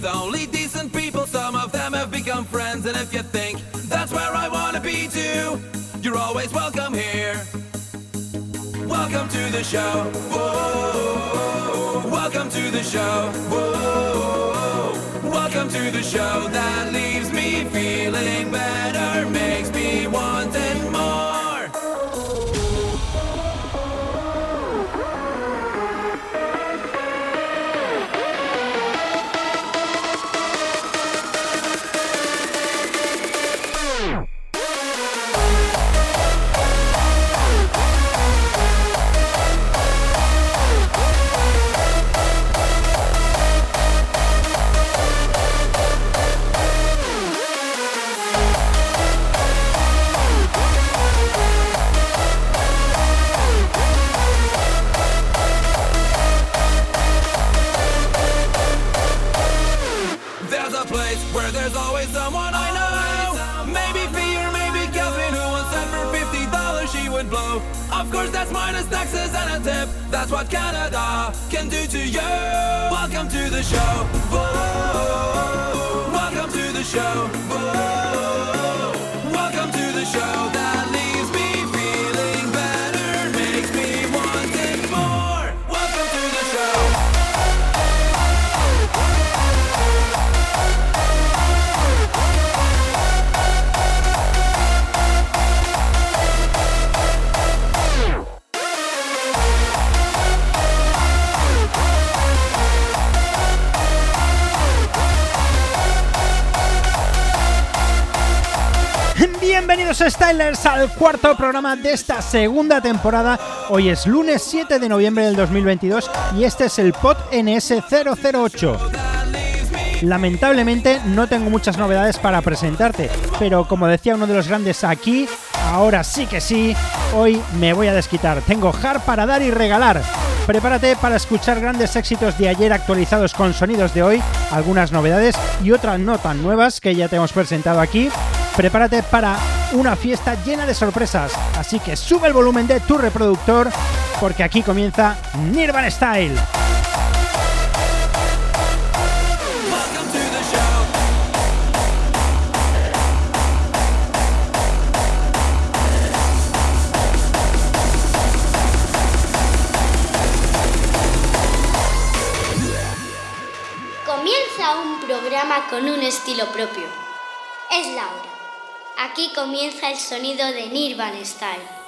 with only decent people. Some of them have become friends, and if you think that's where I wanna be too, you're always welcome here. Welcome to the show. Whoa. Welcome to the show. Whoa. Welcome to the show that leaves me feeling better, Stylers al cuarto programa de esta segunda temporada. Hoy es lunes 7 de noviembre del 2022 y este es el POT NS008. Lamentablemente no tengo muchas novedades para presentarte, pero como decía uno de los grandes aquí, ahora sí que sí, hoy me voy a desquitar. Tengo hard para dar y regalar. Prepárate para escuchar grandes éxitos de ayer actualizados con sonidos de hoy, algunas novedades y otras no tan nuevas que ya te hemos presentado aquí. Prepárate para una fiesta llena de sorpresas, así que sube el volumen de tu reproductor porque aquí comienza Nirvana Style. Comienza un programa con un estilo propio. Es la hora. Aquí comienza el sonido de Nirvana Style.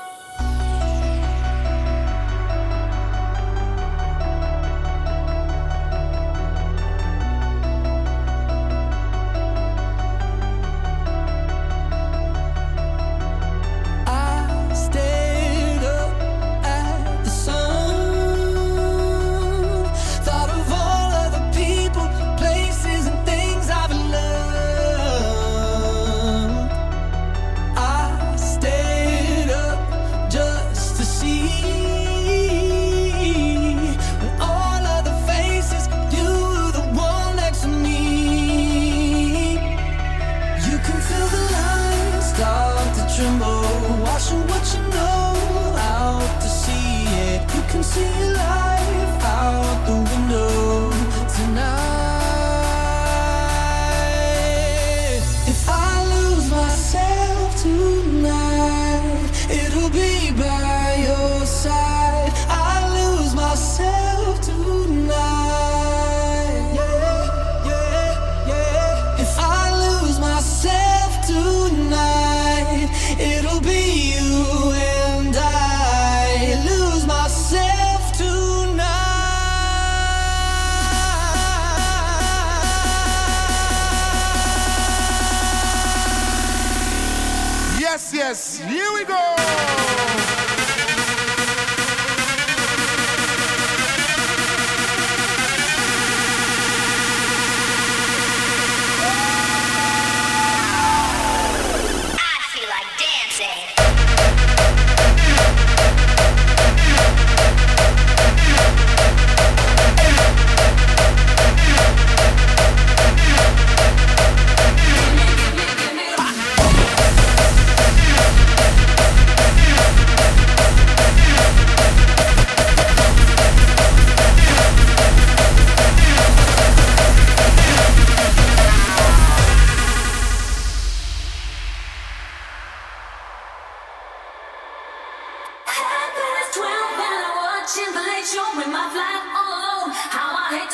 showing my flat all alone. How I hate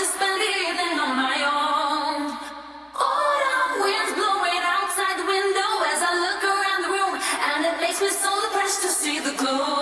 on my own. Autumn winds blowing outside the window as I look around the room, and it makes me so depressed to see the glow.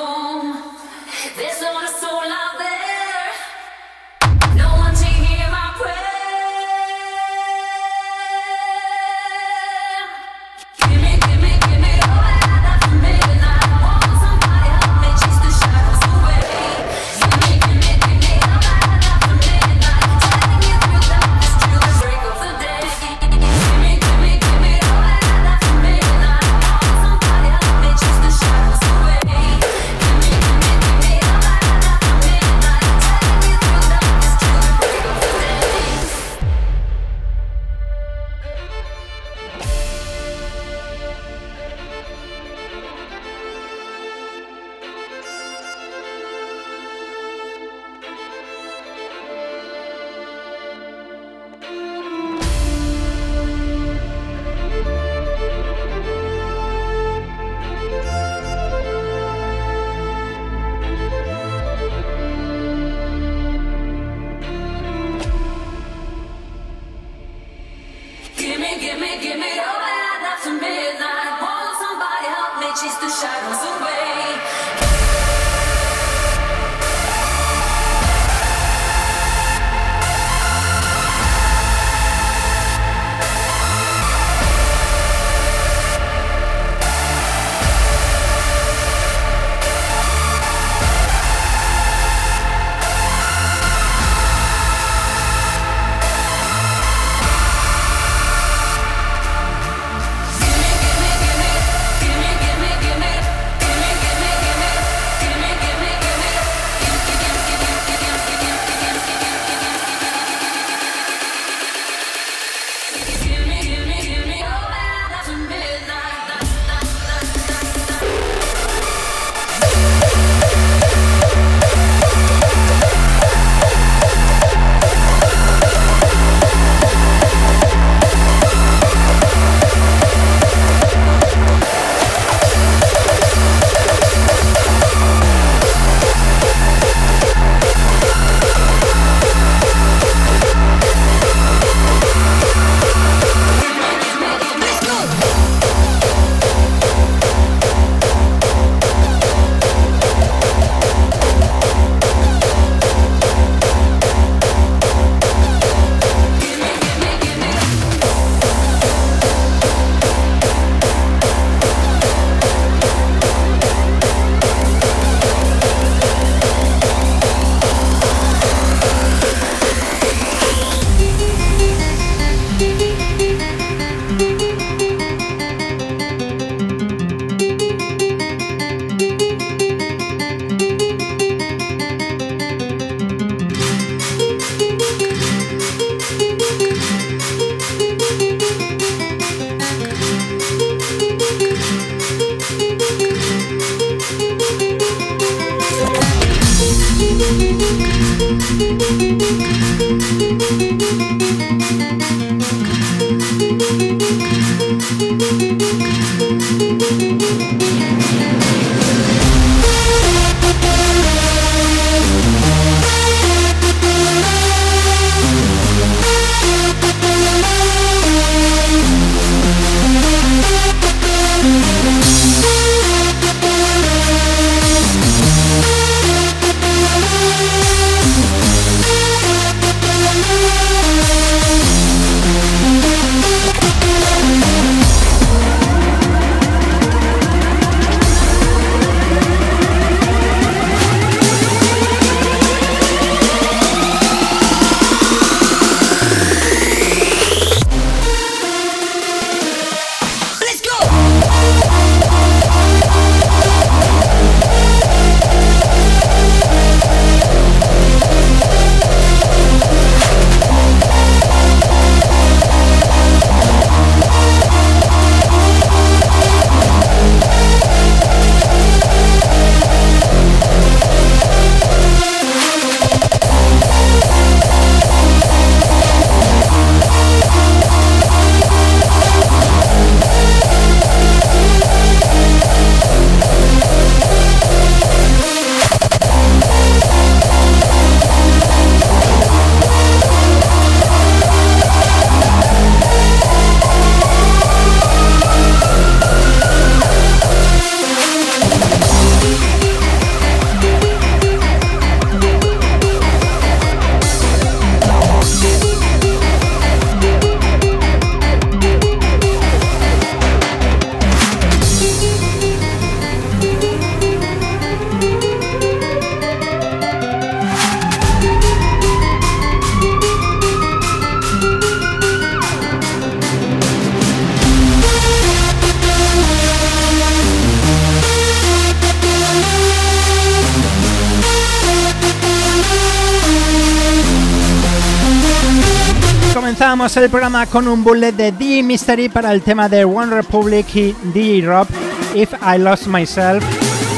El programa con un bullet de The Mystery para el tema de One Republic y DJ Rob, If I Lost Myself.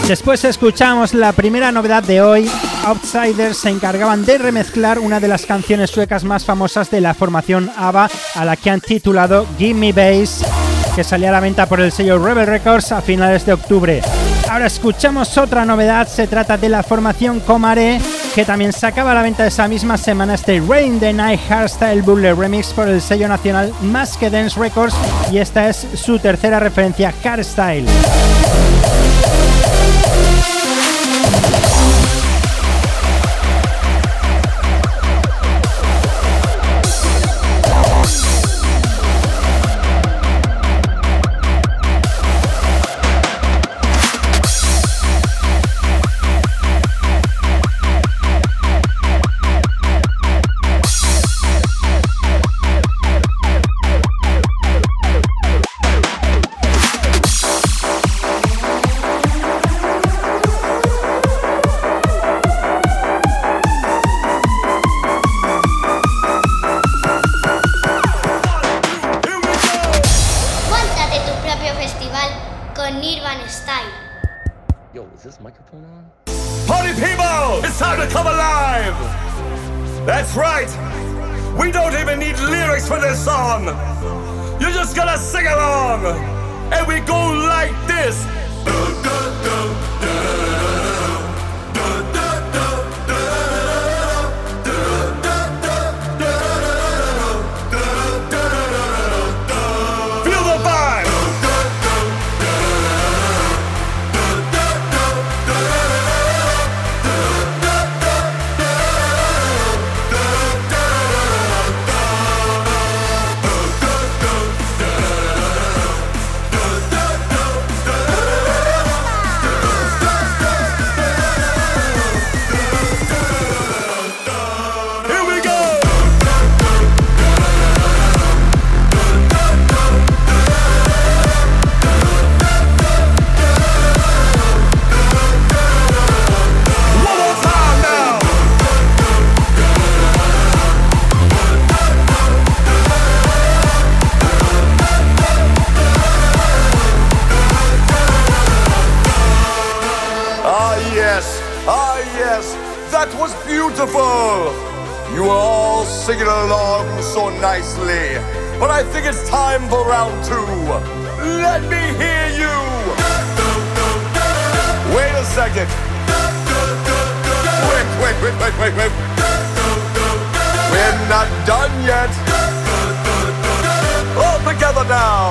Después escuchamos la primera novedad de hoy. Outsiders se encargaban de remezclar una de las canciones suecas más famosas de la formación ABBA, a la que han titulado Gimme Bass, que salía a la venta por el sello Rebel Records a finales de octubre. Ahora escuchamos otra novedad, se trata de la formación Comare que también sacaba a la venta esa misma semana este Rain the Night Hardstyle Bullet Remix por el sello nacional Más que Dance Records y esta es su tercera referencia, Hardstyle. That's right. We don't even need lyrics for this song. You're just gonna sing along. And we go like this. Round two. Let me hear you. Wait a second. Wait, wait, wait, wait, wait, wait. We're not done yet. All together now.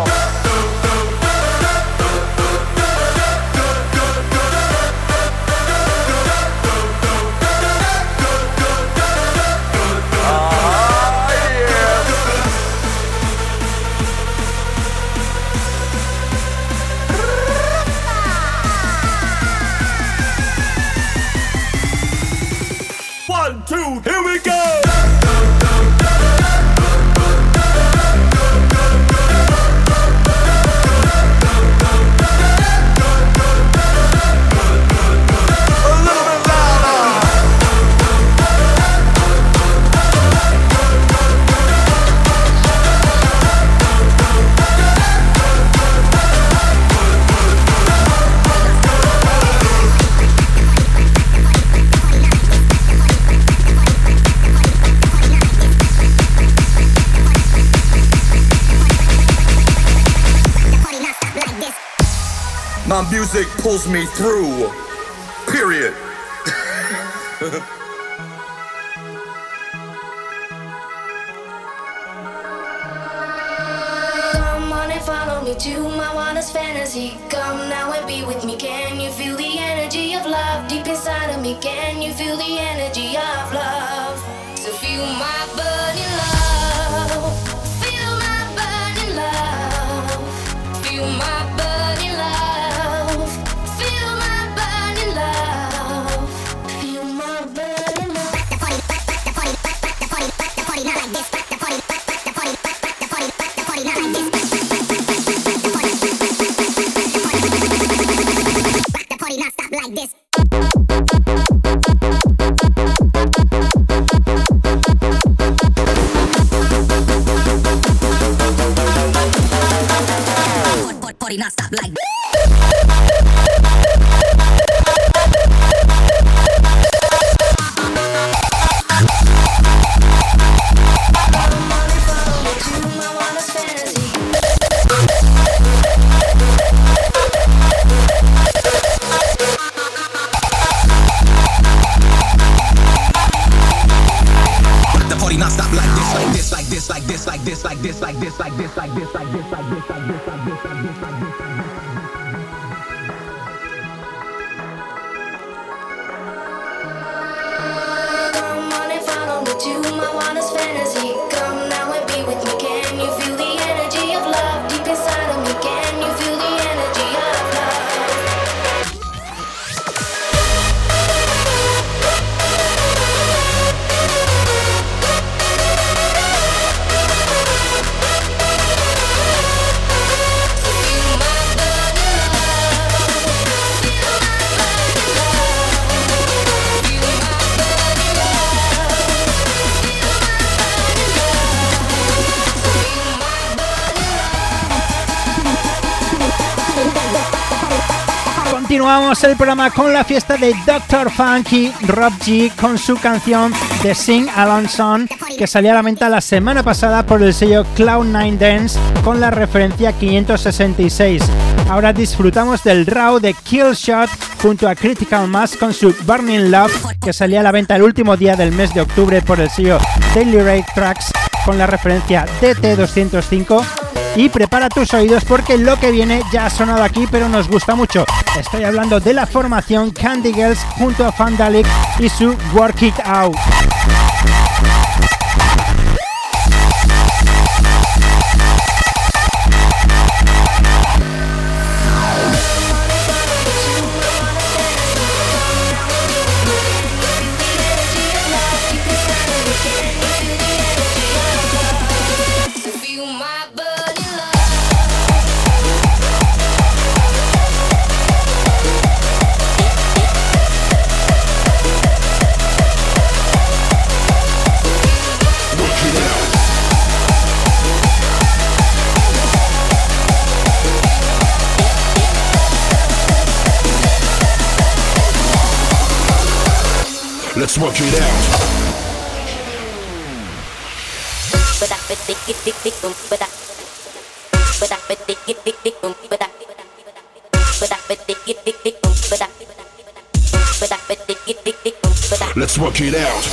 Music pulls me through. Period. Come on and follow me to my wildest fantasy. Come now and be with me. Can you feel the energy of love deep inside of me? Can you feel the energy of love? El programa con la fiesta de Dr. Funky Rob G con su canción The Sing Along Song que salió a la venta la semana pasada por el sello Cloud9 Dance con la referencia 566. Ahora disfrutamos del Raw de Killshot junto a Critical Mass con su Burning Love que salía a la venta el último día del mes de octubre por el sello Daily Rate Tracks con la referencia DT205 y prepara tus oídos porque lo que viene ya ha sonado aquí pero nos gusta mucho. Estoy hablando de la formación Candy Girls junto a Fandalic y su Work It Out. It out.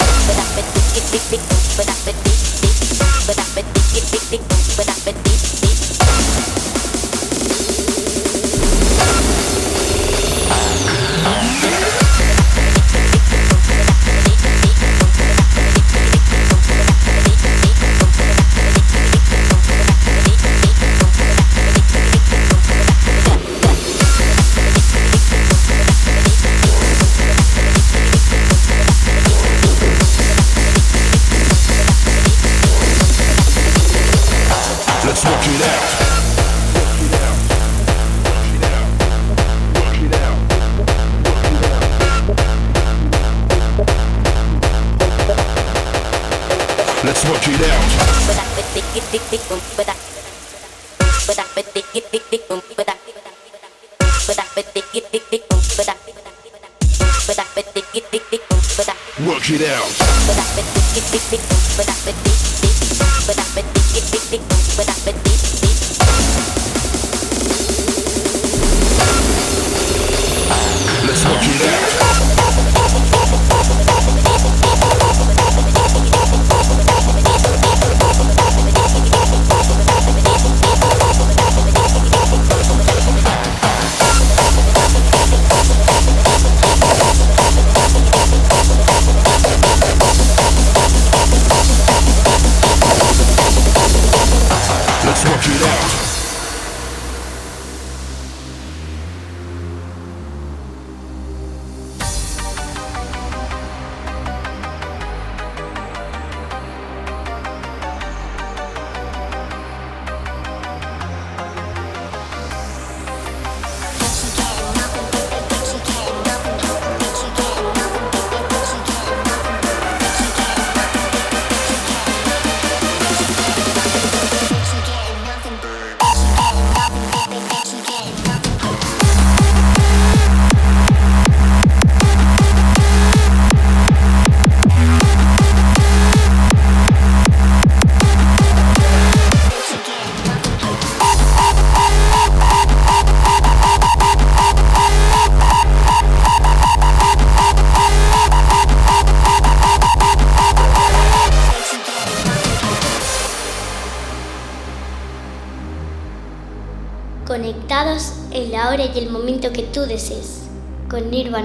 Work it out.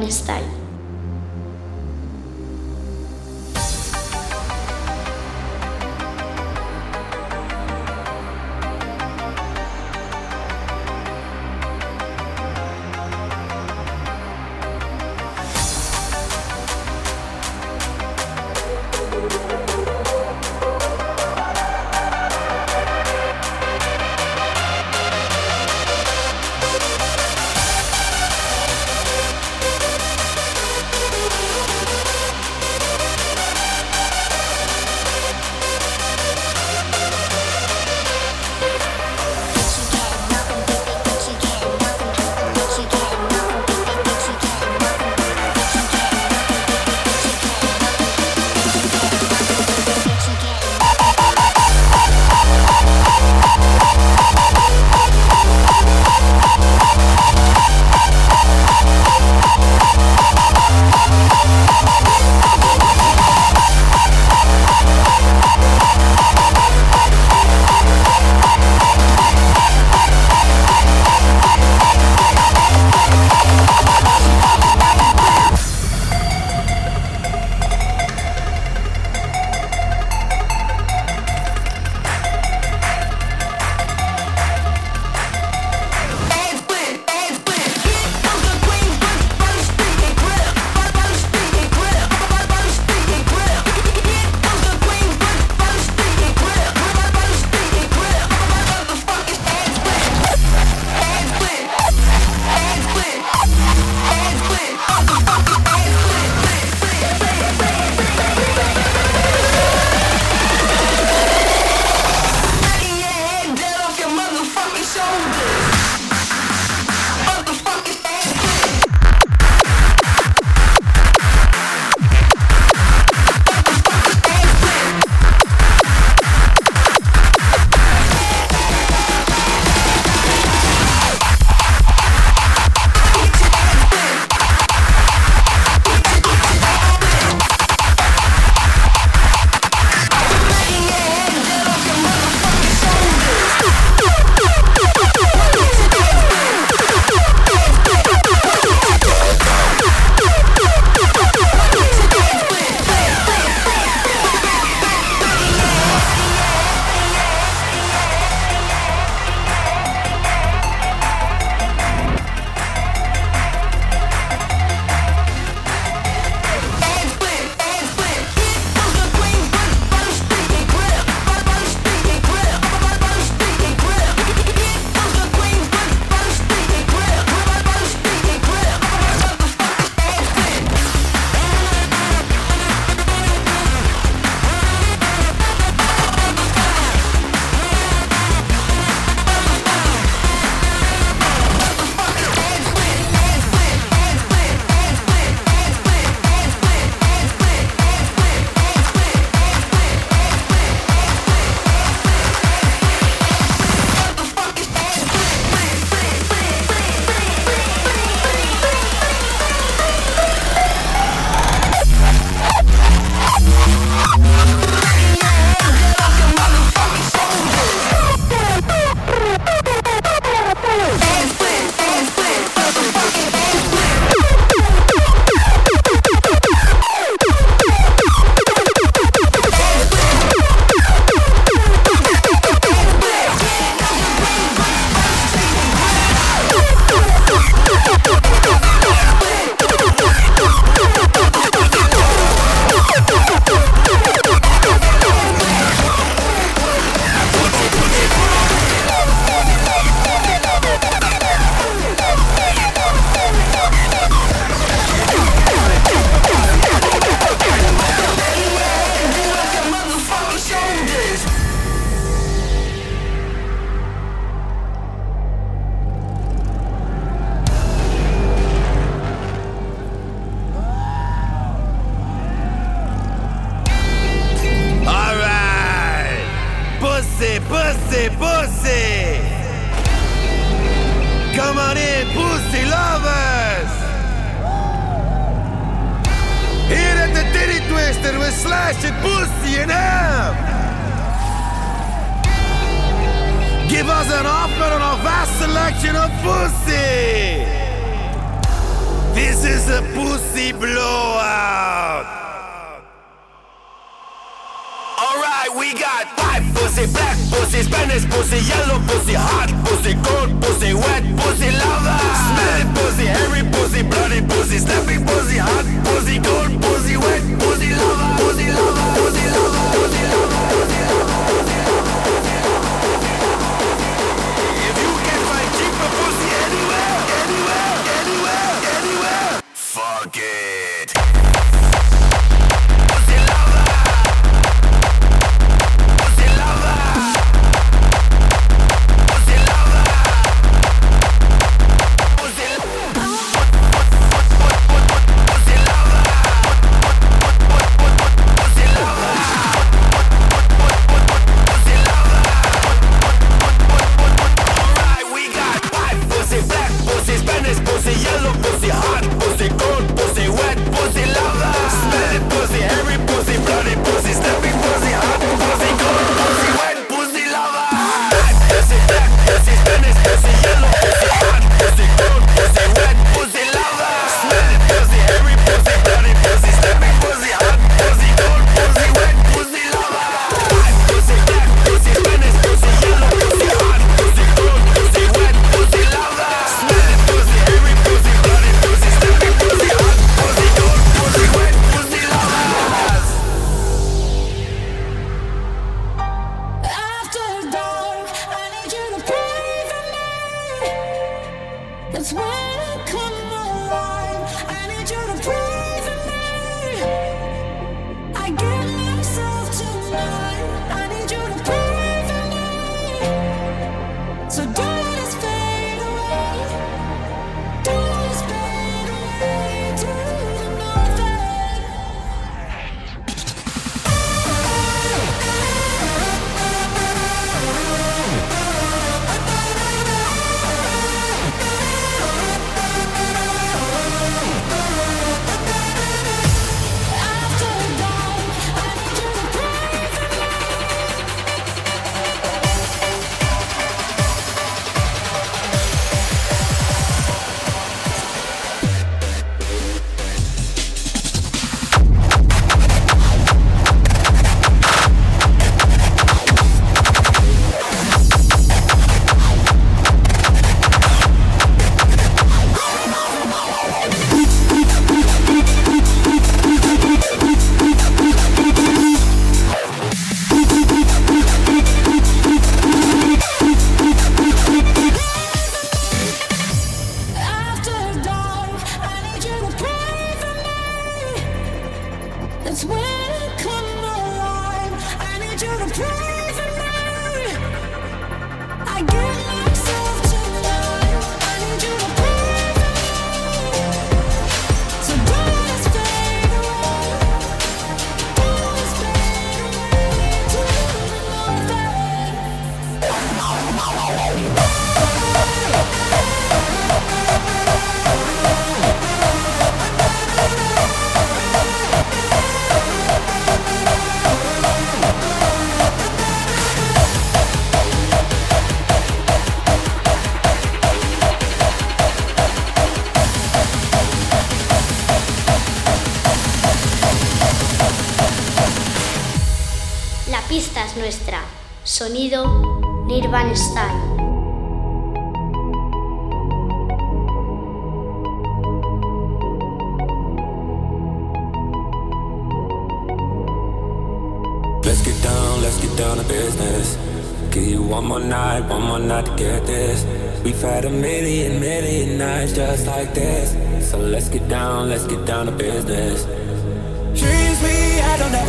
That.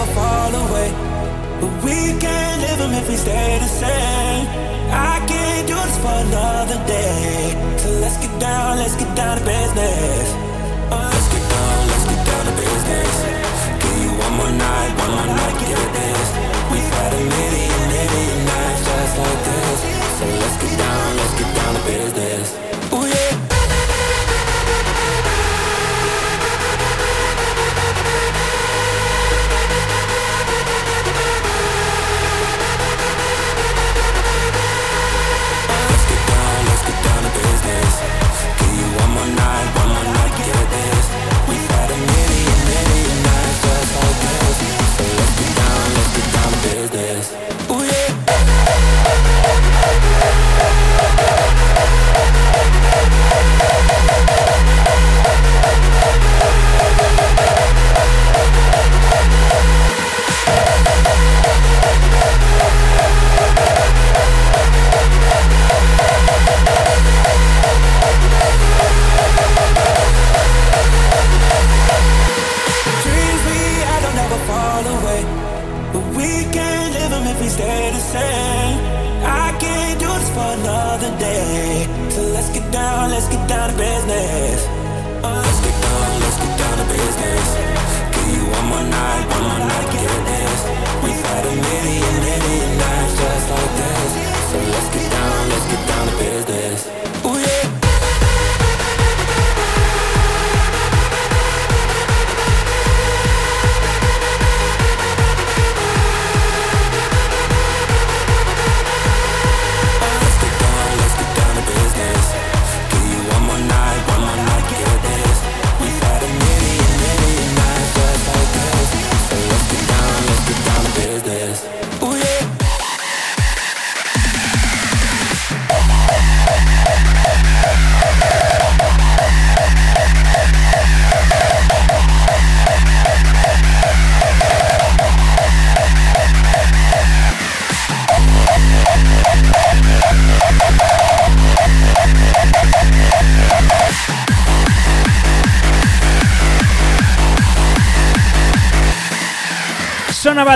never fall away. But we can live them if we stay the same. I can't do this for another day. So let's get down, let's get down to business. Uh, let's get down, let's get down to business. Give you one more night, one more night, get this. We've had a million, million nights just like this. So let's get down, let's get down to business. one night, one night, get it.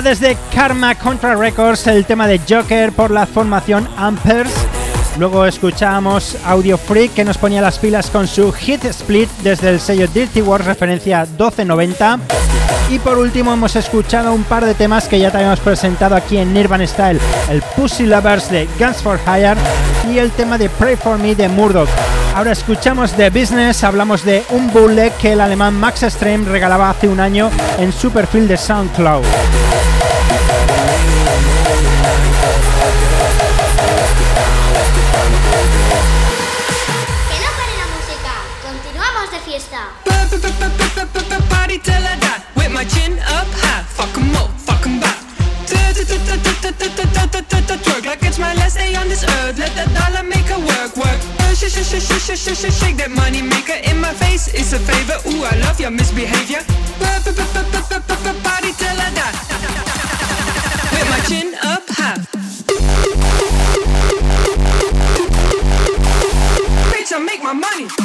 Desde Karma Contra Records el tema de Joker por la formación Ampers. Luego escuchábamos Audio Freak que nos ponía las pilas con su Hit Split desde el sello Dirty Wars referencia 1290. Y por último hemos escuchado un par de temas que ya te habíamos presentado aquí en Nirvana Style. El Pussy Lovers de Guns for Hire y el tema de Pray For Me de Murdoch. Ahora escuchamos The Business, hablamos de un bootleg que el alemán Max Extreme regalaba hace un año en su perfil de SoundCloud. Party till I die with my chin up high. Fuck 'em up, fuck 'em back. Twerk like it's my last day on this earth. Let that dollar make work, work. Uh, that money maker in my face. It's a. Ooh, I love your misbehavior. Party till I die with my chin up high. I make my money.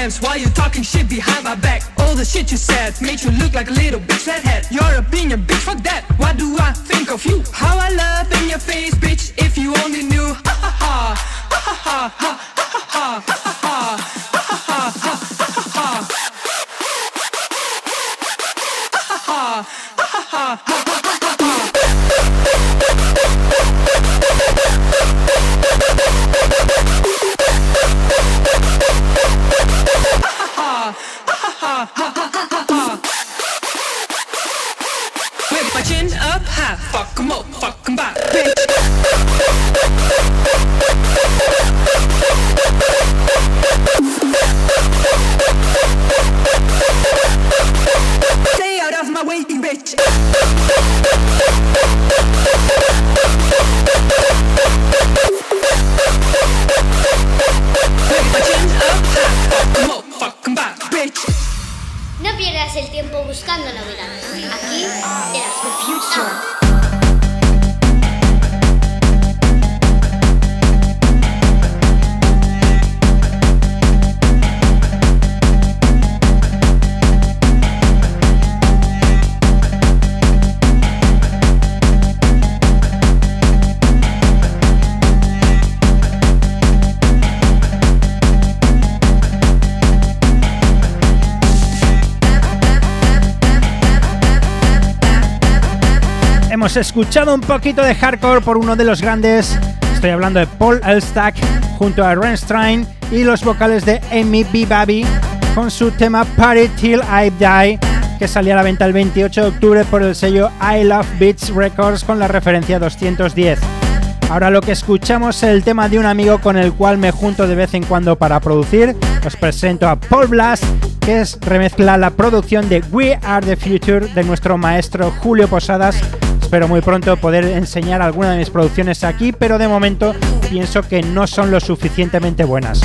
In my DMs, why you talking shit behind my back? All the shit you said made you look like a little bitch flathead. Your opinion, bitch, fuck that. What do I think of you? How I love in your face, bitch, if you only knew. Ha ha ha, ha ha ha, ha ha ha, ha ha ha. Ha ha ha, ha ha ha, ha ha ha. Hemos escuchado un poquito de hardcore por uno de los grandes. Estoy hablando de Paul Elstack junto a Renstein y los vocales de Amy B. Baby con su tema Party Till I Die, que salía a la venta el 28 de octubre por el sello I Love Beats Records con la referencia 210. Ahora lo que escuchamos es el tema de un amigo con el cual me junto de vez en cuando para producir. Os presento a Paul Blast, que es remezcla la producción de We Are the Future de nuestro maestro Julio Posadas. Espero muy pronto poder enseñar alguna de mis producciones aquí, pero de momento pienso que no son lo suficientemente buenas.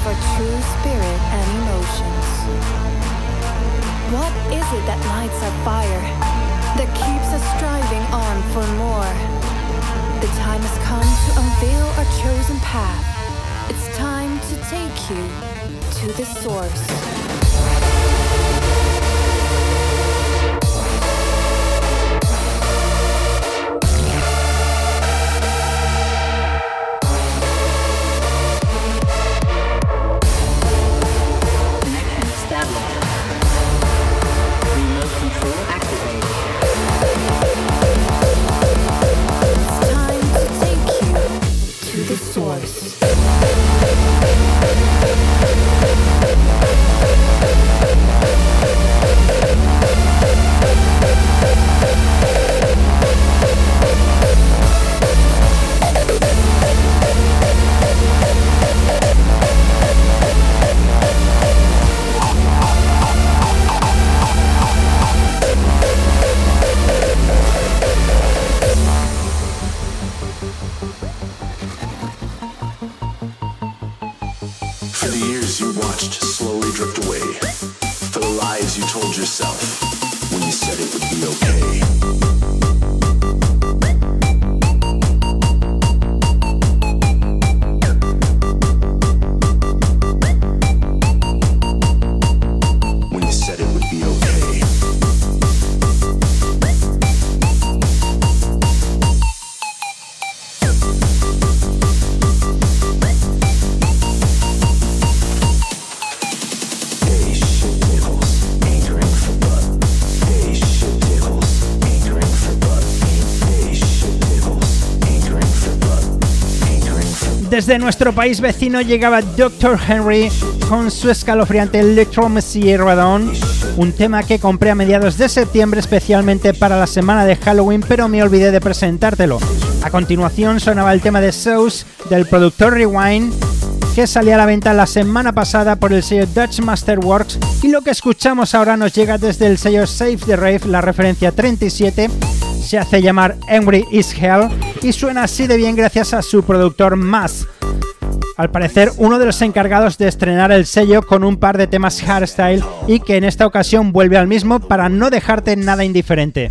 Of our true spirit and emotions. What is it that lights our fire? That keeps us striving on for more? The time has come to unveil our chosen path. It's time to take you to the source. Desde nuestro país vecino llegaba Dr. Henry con su escalofriante Electro Radon, un tema que compré a mediados de septiembre especialmente para la semana de Halloween, pero me olvidé de presentártelo. A continuación sonaba el tema de Sauce del productor Rewind, que salía a la venta la semana pasada por el sello Dutch Masterworks, y lo que escuchamos ahora nos llega desde el sello Save the Rave, la referencia 37, se hace llamar Angry is Hell y suena así de bien gracias a su productor Mass. Al parecer, uno de los encargados de estrenar el sello con un par de temas hardstyle y que en esta ocasión vuelve al mismo para no dejarte nada indiferente.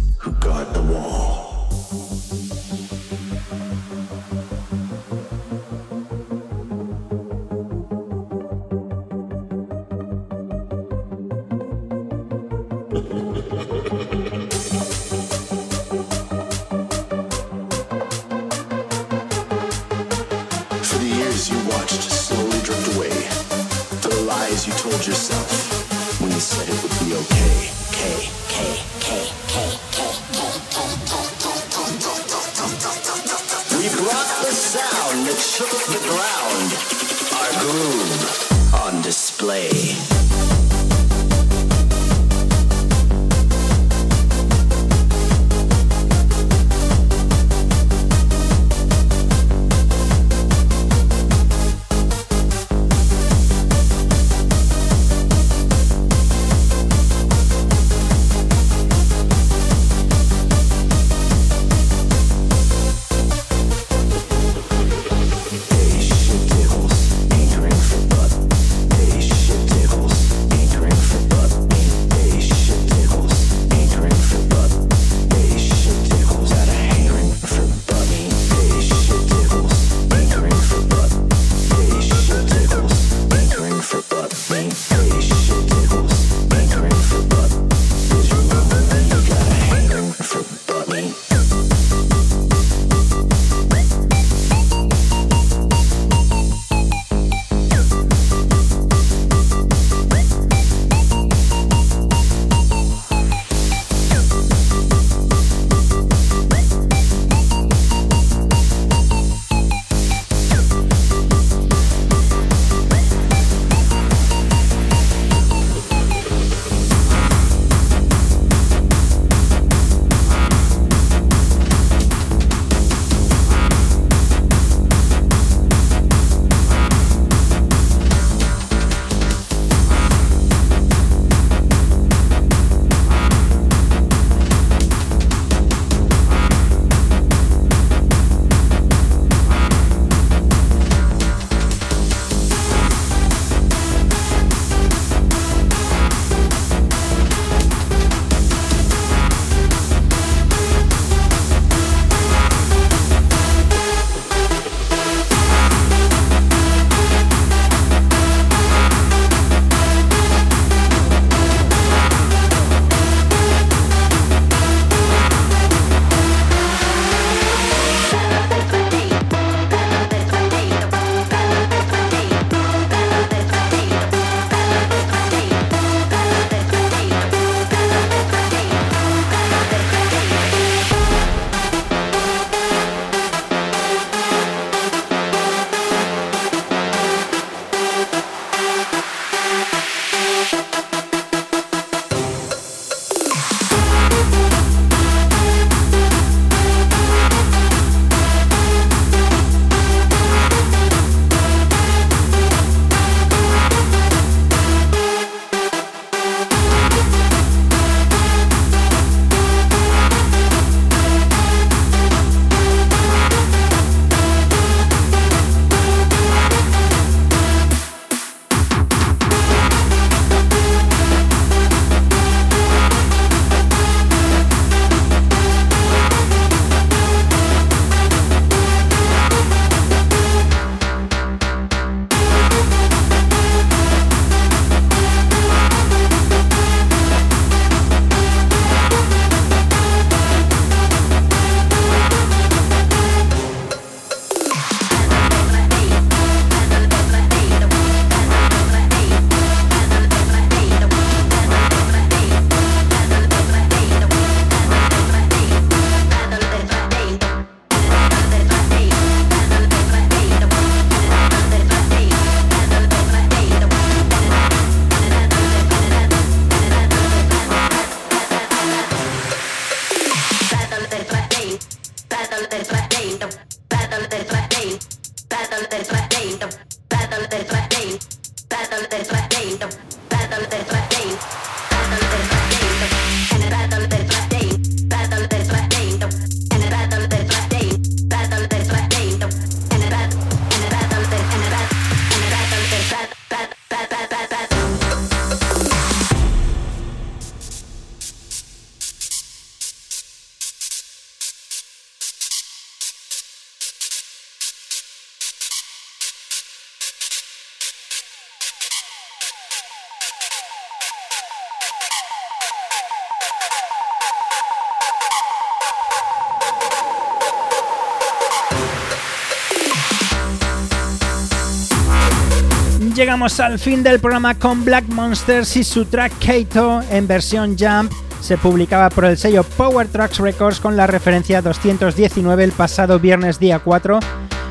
Llegamos al fin del programa con Black Monsters y su track Kato en versión Jump. Se publicaba por el sello Power Tracks Records con la referencia 219 el pasado viernes día 4.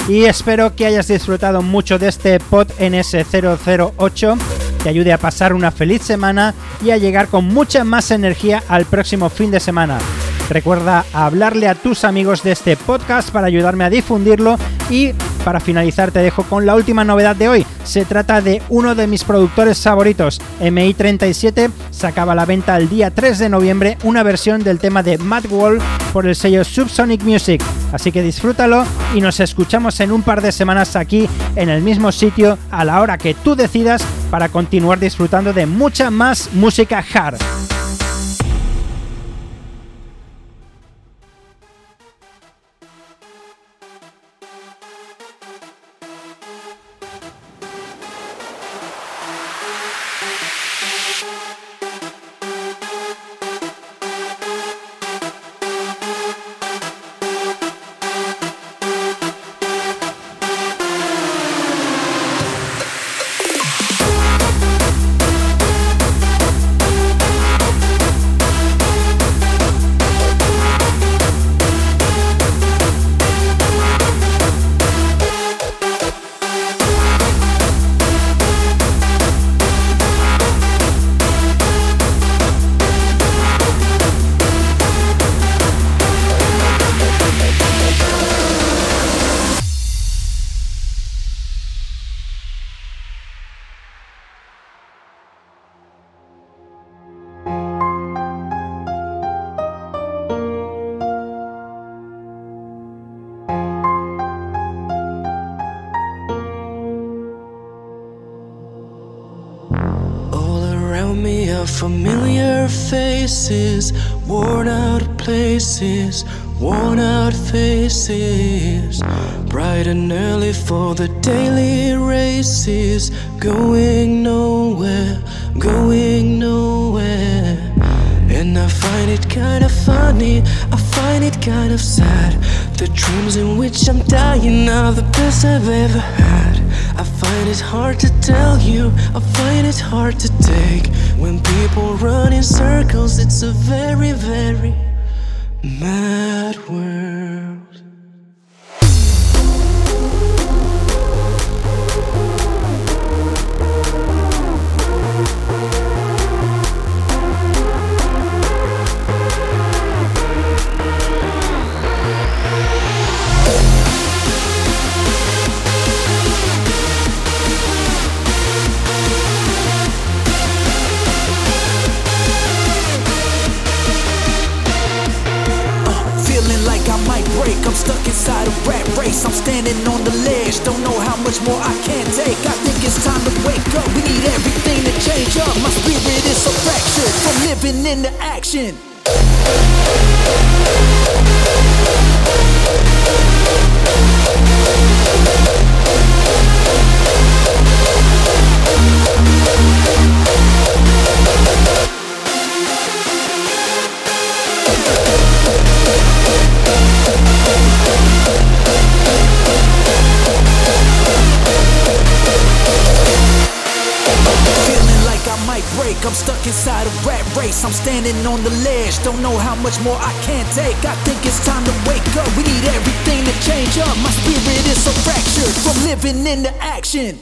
Y espero que hayas disfrutado mucho de este pod NS008, te ayude a pasar una feliz semana y a llegar con mucha más energía al próximo fin de semana. Recuerda hablarle a tus amigos de este podcast para ayudarme a difundirlo y para finalizar te dejo con la última novedad de hoy. Se trata de uno de mis productores favoritos, MI37, sacaba a la venta el día 3 de noviembre una versión del tema de Mad Wall por el sello Subsonic Music. Así que disfrútalo y nos escuchamos en un par de semanas aquí en el mismo sitio a la hora que tú decidas para continuar disfrutando de mucha más música hard. Familiar faces, worn out places, worn out faces. Bright and early for the daily races, going nowhere, going nowhere. And I find it kind of funny, I find it kind of sad. The dreams in which I'm dying are the best I've ever had. Find it hard to tell you, I find it hard to take. When people run in circles, it's a very, very mad world. Standing on the ledge. Don't know how much more I can take. I think it's time to wake up. We need everything to change up. My spirit is so fractured from living in the action. I'm stuck inside a rat race. I'm standing on the ledge. Don't know how much more I can take. I think it's time to wake up. We need everything to change up. My spirit is so fractured from living in the action.